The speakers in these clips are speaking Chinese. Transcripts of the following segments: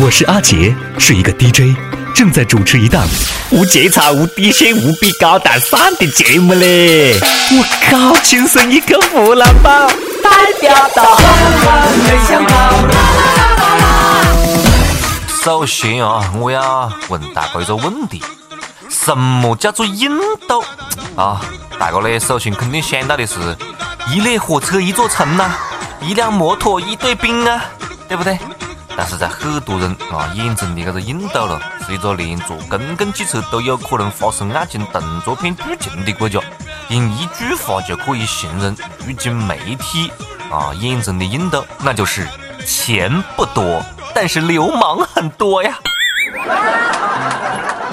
我是阿杰，是一个 DJ，正在主持一档无节操、无底线、无比高大上的节目嘞！我靠，亲生一个湖南宝，代表到很想跑。首先啊，我要问大家一个问题：什么叫做印度啊？大家呢，首先肯定想到的是一列火车一座城呐，一辆摩托一队兵啊，对不对？但是在很多人啊眼中的这个印度咯，是一个连坐公共汽车都有可能发生爱情动作片剧情的国家。用一句话就可以形容如今媒体啊眼中的印度，那就是钱不多，但是流氓很多呀。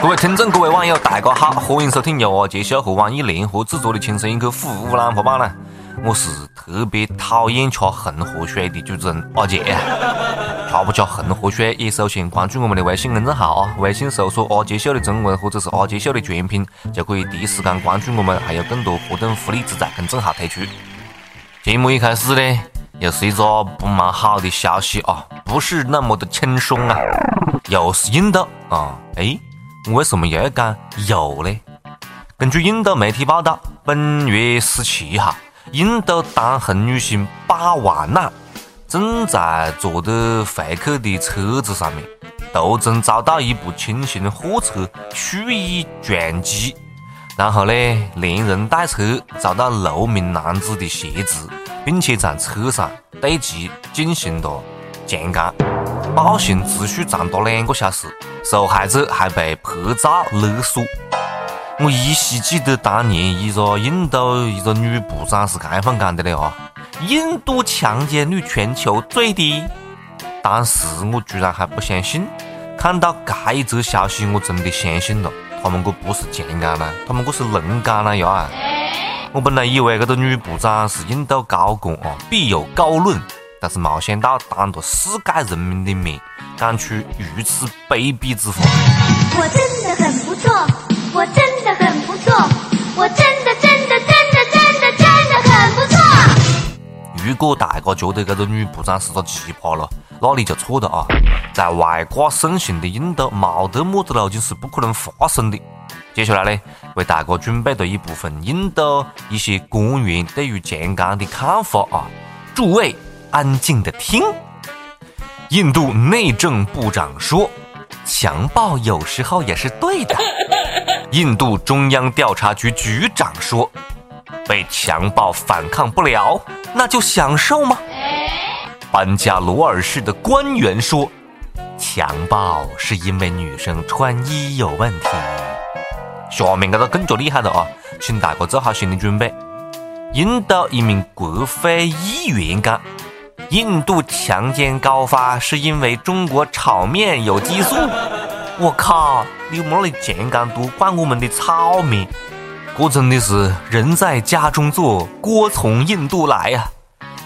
各位听众，各位网友，大家好，欢迎收听由阿杰秀和网易联合制作的《轻松一刻湖南话版》呢。我是特别讨厌吃红河水的主持人阿杰。吃不加红河水，也首先关注我们的微信公众号啊！微信搜索“阿杰秀”的中文或者是“阿杰秀”的全拼，就可以第一时间关注我们，还有更多活动福利只在公众号推出。节目一开始呢，又是一个不蛮好的消息啊，不是那么的轻松啊，又是印度啊！哎，为什么又要讲又呢？根据印度媒体报道，本月十七号，印度当红女星巴万娜。正在坐的回去的车子上面，途中遭到一部轻型货车蓄意撞击，然后呢，连人带车遭到六名男子的挟持，并且在车上对其进行了强奸，暴行持续长达两个小时，受害者还被拍照勒索。我依稀记得当年一个印度一个女部长是这样讲的嘞啊。印度强奸率全球最低，当时我居然还不相信，看到这一则消息，我真的相信了。他们这不是强奸了，他们这是轮奸了呀！我本来以为这个女部长是印度高官啊，必有高论，但是没想到当着世界人民的面讲出如此卑鄙之话。我真的很不错，我真的很不错，我真的如果大家觉得这个女部长是个奇葩了，那你就错了啊！在外挂盛行的印度，没得么子路径是不可能发生的。接下来呢，为大家准备了一部分印度一些官员对于强奸的看法啊！诸位安静的听。印度内政部长说：“强暴有时候也是对的。”印度中央调查局局长说：“被强暴反抗不了。”那就享受吗？班加罗尔市的官员说，强暴是因为女生穿衣有问题。下面这个更加厉害了啊，请大家做好心理准备。印度一名国会议员讲，印度强奸高发是因为中国炒面有激素。我靠，你妈的强奸多怪我们的炒面。这真的是人在家中坐，锅从印度来呀！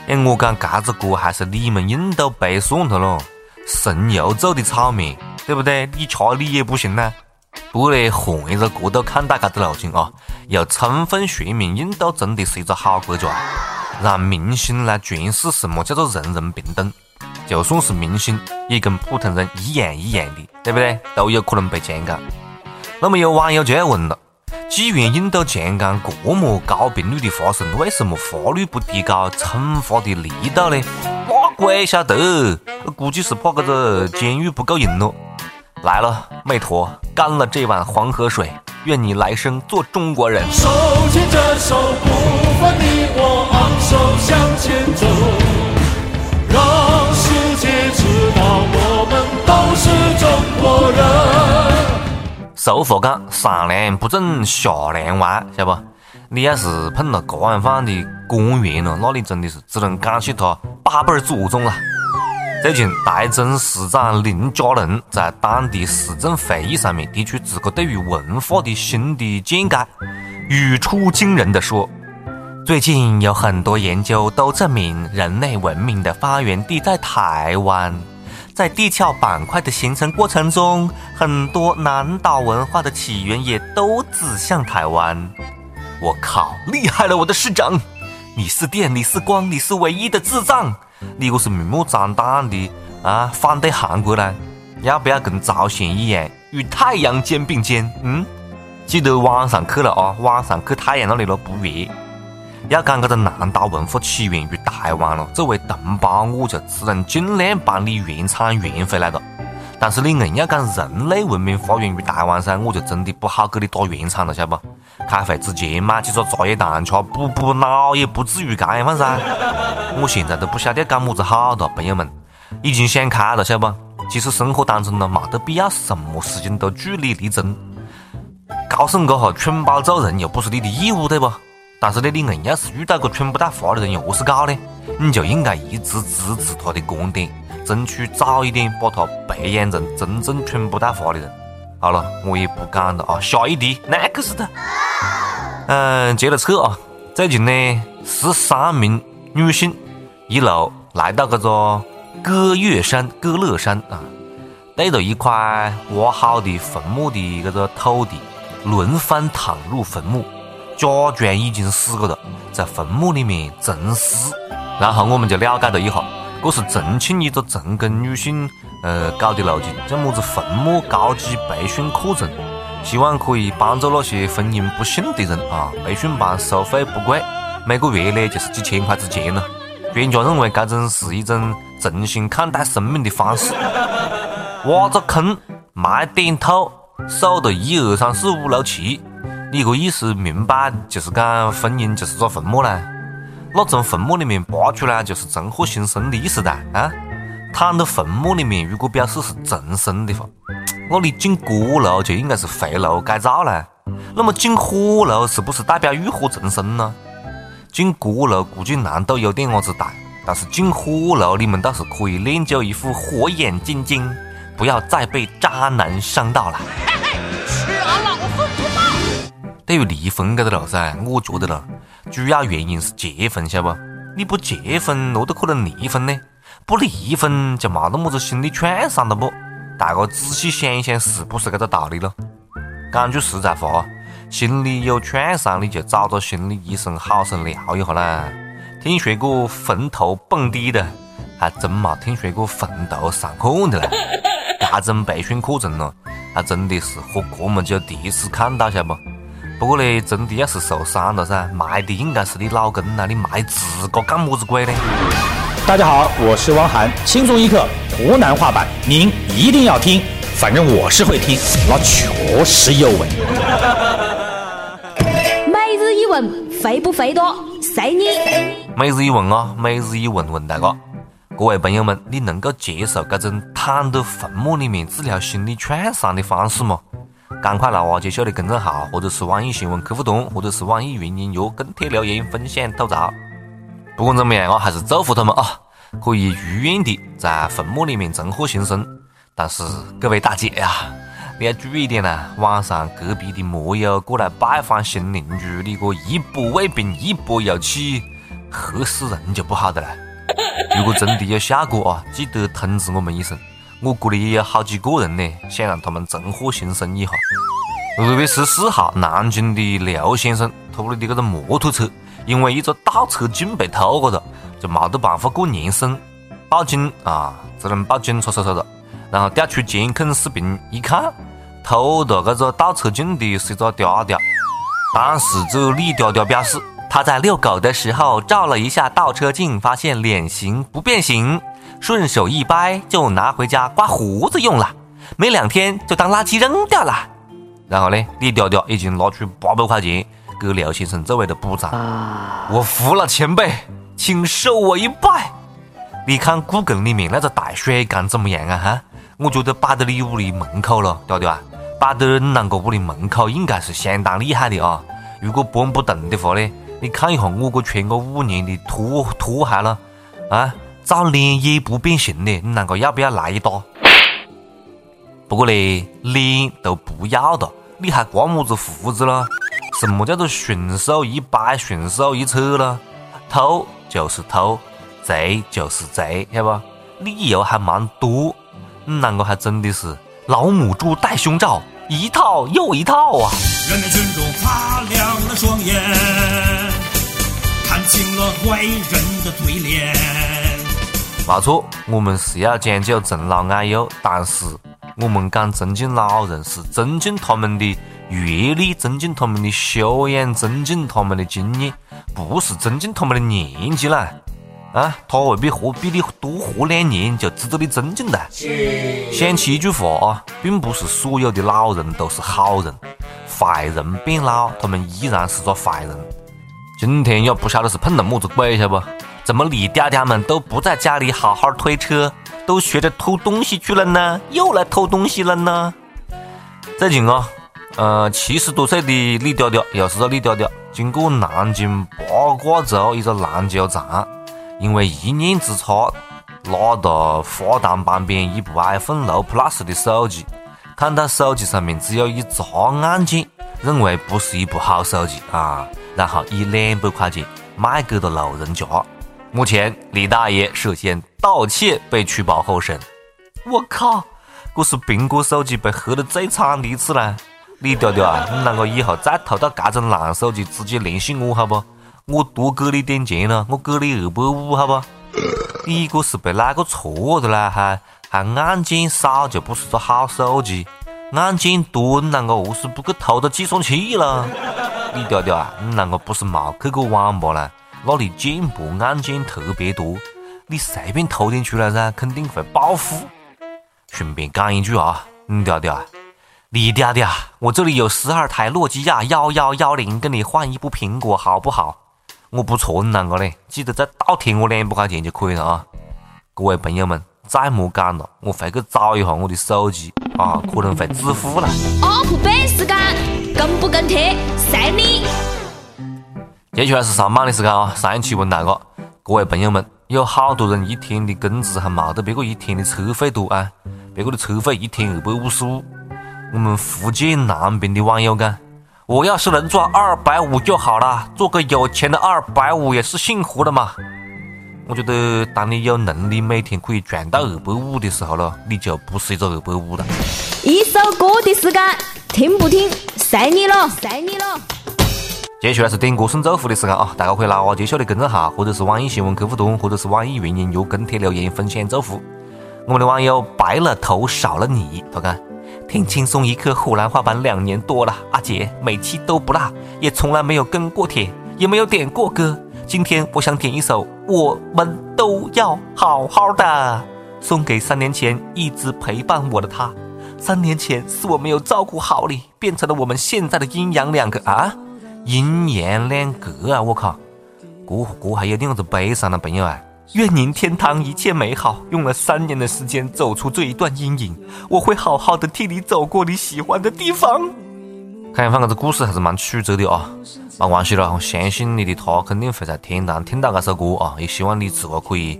哎，我讲这子锅还是你们印度背算的咯，神油做的炒面，对不对？你吃你也不行呢。不过呢，换一个角度看待这个路径啊，又充分说明印度真的是一个好国家，让明星来诠释什么叫做人人平等。就算是明星，也跟普通人一样一样的，对不对？都有可能被强奸。那么有网友就要问了。既然印度强奸这么高频率的发生，为什么法律不提高惩罚的力度呢？那鬼晓得，估计是怕这个监狱不够用咯。来了，美陀，干了这碗黄河水，愿你来生做中国人。手牵着手，不分你我，昂首向前走，让世界知道我们都是中国人。俗话讲，上梁不正下梁歪，晓得不？你要是碰到这样范的官员了，那你真的是只能感谢他八辈祖宗了。最近，台中市长林佳龙在当地市政会议上面提出自个对于文化的新的见解，语出惊人的说：“最近有很多研究都证明，人类文明的发源地在台湾。”在地壳板块的形成过程中，很多南岛文化的起源也都指向台湾。我靠，厉害了，我的市长！你是电，你是光，你是唯一的智障！你这是明目张胆的啊，反对韩国呢？要不要跟朝鲜一样与太阳肩并肩？嗯，记得晚上去了啊，晚上去太阳那里了不热。要讲这个南岛文化起源于台湾了，作为同胞，我就只能尽量帮你原厂圆回来了。但是你硬要讲人类文明发源于台湾噻，我就真的不好给你打圆场了，晓得不？开会之前买几个茶叶蛋吃补补脑，也不至于这样噻。我现在都不晓得讲么子好了，朋友们，已经想开了，晓得不？其实生活当中呢，没得必要什么事情都据理力争。高兴过后蠢包做人又不是你的义务，对不？但是呢，你硬要是遇到个蠢不带话的人，又何是搞呢？你就应该一直支持他的观点。争取早一点把他培养成真正蠢不带话的人。好了，我也不讲了啊。下一题，next。嗯，接着扯啊。最近呢，十三名女性一路来到这个歌乐山、歌乐山啊，对着一块挖好的坟墓的这个土地轮番躺入坟墓，假装已经死过了，在坟墓里面沉尸。然后我们就了解了一下。这是重庆一个成功女性呃搞的路径，叫么子坟墓高级培训课程，希望可以帮助那些婚姻不幸的人啊。培训班收费不贵，每个月呢就是几千块之间呢。专家认为这种是一种重新看待生命的方式。挖个坑，埋点土，数到一二三四五六七，你个意思明白就是讲婚姻就是个坟墓啦。那从坟墓里面拔出来就是重获新生的意思哒啊！躺到坟墓里面，如果表示是重生的话，那你进锅炉就应该是回炉改造了。那么进火炉是不是代表浴火重生呢？进锅炉估计难度有点伢子大，但是进火炉你们倒是可以练就一副火眼金睛，不要再被渣男伤到了。对于离婚这个路噻，我觉得了。主要原因是结婚，晓不？你不结婚，哪都可能离婚呢？不离婚就没得么子心理创伤了不？大家仔细想一想，是不是这个道理咯？讲句实在话，心里有创伤，你就找个心理医生好生聊一下啦。听说过坟头蹦迪的，还真没听说过坟头上课的啦。这种培训课程咯，还真的是和这么久第一次看到，晓不？不过呢，真的要是受伤了噻，埋的应该是你老公呐，你埋自个干么子鬼呢？大家好，我是汪涵，轻松一刻湖南话版，您一定要听，反正我是会听，那确实有味。每日一问，肥不肥多？随你。每日一问啊，每日一问问大家，各位朋友们，你能够接受这种躺在坟墓里面治疗心理创伤的方式吗？赶快来挖接秀的公众号，或者是网易新闻客户端，或者是网易云音乐跟帖留言分享吐槽。不管怎么样，我还是祝福他们啊，可以如愿的在坟墓里面重获新生。但是各位大姐呀，你要注意点呐，晚上隔壁的摩友过来拜访新邻居，你个一波未平一波又起，吓死人就不好的了。如果真的有效果啊，记得通知我们一声。我这里也有好几个人呢，想让他们重获新生一下。二月十四号，南京的刘先生拖的这个摩托车，因为一个倒车镜被偷过了，就没得办法过年生，报警啊，只能报警察叔叔了。然后调出监控视频一看，偷的这个倒车镜的是一个嗲嗲。当事者李嗲嗲表示，他在遛狗的时候照了一下倒车镜，发现脸型不变形。顺手一掰就拿回家刮胡子用了，没两天就当垃圾扔掉了。然后呢，李调调已经拿出八百块钱给刘先生作为的补偿。我服了前辈，请受我一拜。你看故宫里面那个大水缸怎么样啊？哈，我觉得摆在你屋里门口了，调调啊，摆在你啷个屋里门口应该是相当厉害的啊。如果搬不动的话呢，你看一下我这穿个五年的拖拖鞋了啊。照脸也不变形的，你啷个要不要来一打？不过呢，脸都不要了，你还刮么子胡子了？什么叫做顺手一掰，顺手一扯了？偷就是偷，贼就是贼，晓得不？理由还蛮多，你啷个还真的是老母猪戴胸罩，一套又一套啊！人民群众擦亮了双眼，看清了坏人的嘴脸。没错，我们是要讲究尊老爱幼，但是我们讲尊敬老人，是尊敬他们的阅历，尊敬他们的修养，尊敬他们的经验，不是尊敬他们的年纪啦。啊，他未必活比你多活两年就值得你尊敬的。想起一句话啊，并不是所有的老人都是好人，坏人变老，他们依然是个坏人。今天也不晓得是碰到么子鬼，晓得不？怎么李嗲嗲们都不在家里好好推车，都学着偷东西去了呢？又来偷东西了呢？最近啊，呃，七十多岁的李嗲嗲，又是个李嗲嗲，经过南京八卦洲一个篮球场。因为一念之差，拿到花坛旁边一部 iPhone 六 Plus 的手机，看到手机上面只有一个按键，认为不是一部好手机啊，然后以两百块钱卖给了路人甲。目前李大爷涉嫌盗窃被取保候审。我靠，这是苹果手机被黑的最惨的一次了！李嗲嗲啊，你啷个以后再偷到这种烂手机，直接联系我好不？我多给你点钱了，我给你二百五，好不？你这是被哪个错的啦？还还按键少就不是个好手机，按键多你啷个何是不去偷到计算器了？李嗲嗲啊，你啷个不是没去过网吧呢？那里键盘按键特别多，你随便偷点出来噻，肯定会报复。顺便讲一句啊，你嗲嗲，你嗲嗲，我这里有十二台诺基亚幺幺幺零，跟你换一部苹果好不好？我不错，你啷个嘞？记得再倒贴我两百块钱就可以了啊！各位朋友们，再莫讲了，我回去找一下我的手机啊，可能会致富了。UP 版时间，跟不跟贴，随你。接下来是上班的时间啊！上一期问大家，各位朋友们，有好多人一天的工资还冇得别个一天的车费多啊？别个的车费一天二百五十五，我们福建南平的网友讲。我要是能赚二百五就好了，做个有钱的二百五也是幸福的嘛。我觉得，当你有能力每天可以赚到二百五的时候了，你就不是一个二百五了。一首歌的时间，听不听，随你了，随你了。接下来是点歌送祝福的时间啊！大家可以拿阿杰秀的公众号，或者是网易新闻客户端，或者是网易云音乐跟帖留言分享祝福。我们的网友白了头少了你，他看。听轻松一刻湖南话版两年多了，阿杰每期都不落，也从来没有跟过帖，也没有点过歌。今天我想点一首《我们都要好好的》，送给三年前一直陪伴我的他。三年前是我没有照顾好你，变成了我们现在的阴阳两隔啊！阴阳两隔啊！我靠，这这还有点子悲伤的朋友啊！愿您天堂一切美好。用了三年的时间走出这一段阴影，我会好好的替你走过你喜欢的地方。看样这个故事还是蛮曲折的啊，没关系了，我相信你的他肯定会在天堂听到这首歌啊，也希望你自个可以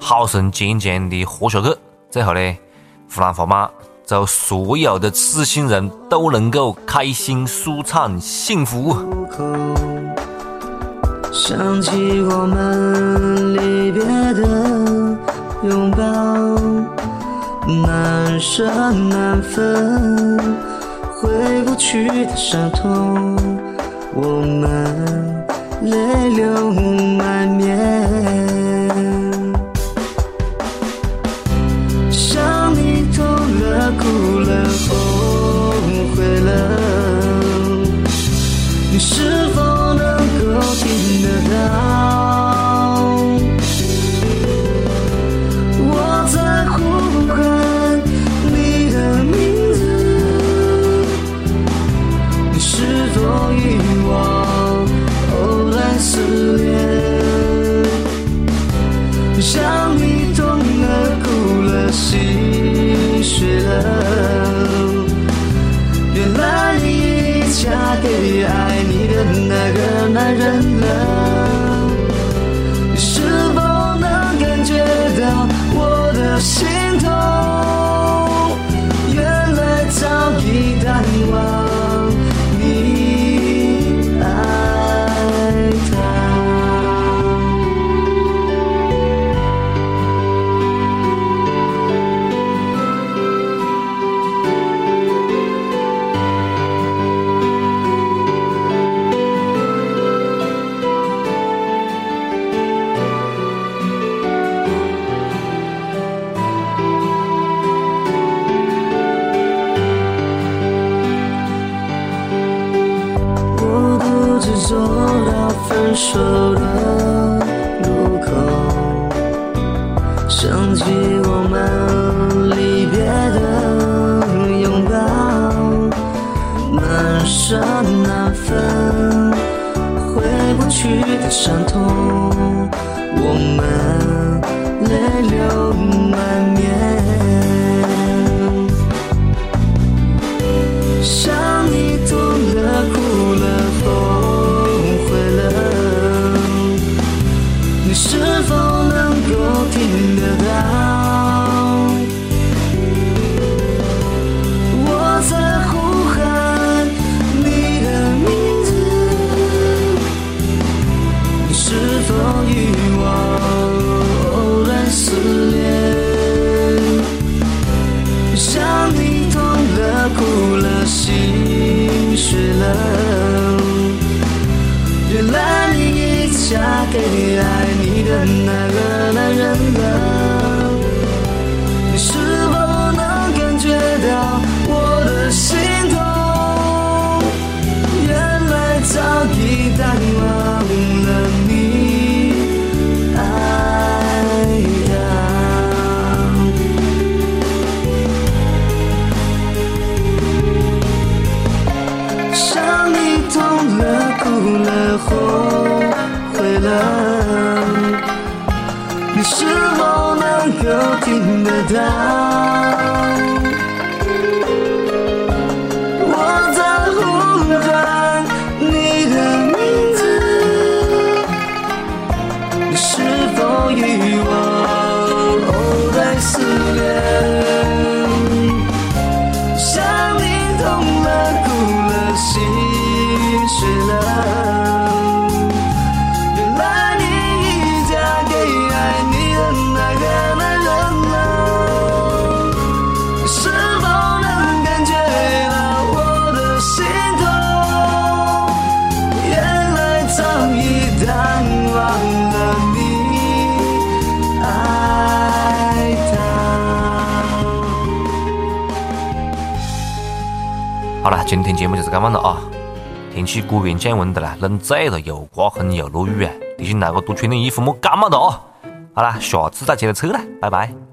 好生坚强的活下去。最后呢，湖南话版祝所有的痴心人都能够开心、舒畅、幸福。想起我们离别的拥抱，难舍难分，回不去的伤痛，我们泪流满面。See. 走的路口，想起我们离别的拥抱，满身那份，回不去的伤痛，给爱你的那个男人了。是否能够听得到？节目就是这么了啊！天气果然降温的了，冷醉了，又刮风又落雨啊！提醒大家多穿点衣服，莫感冒的哦！好啦，下次再接着扯了，拜拜。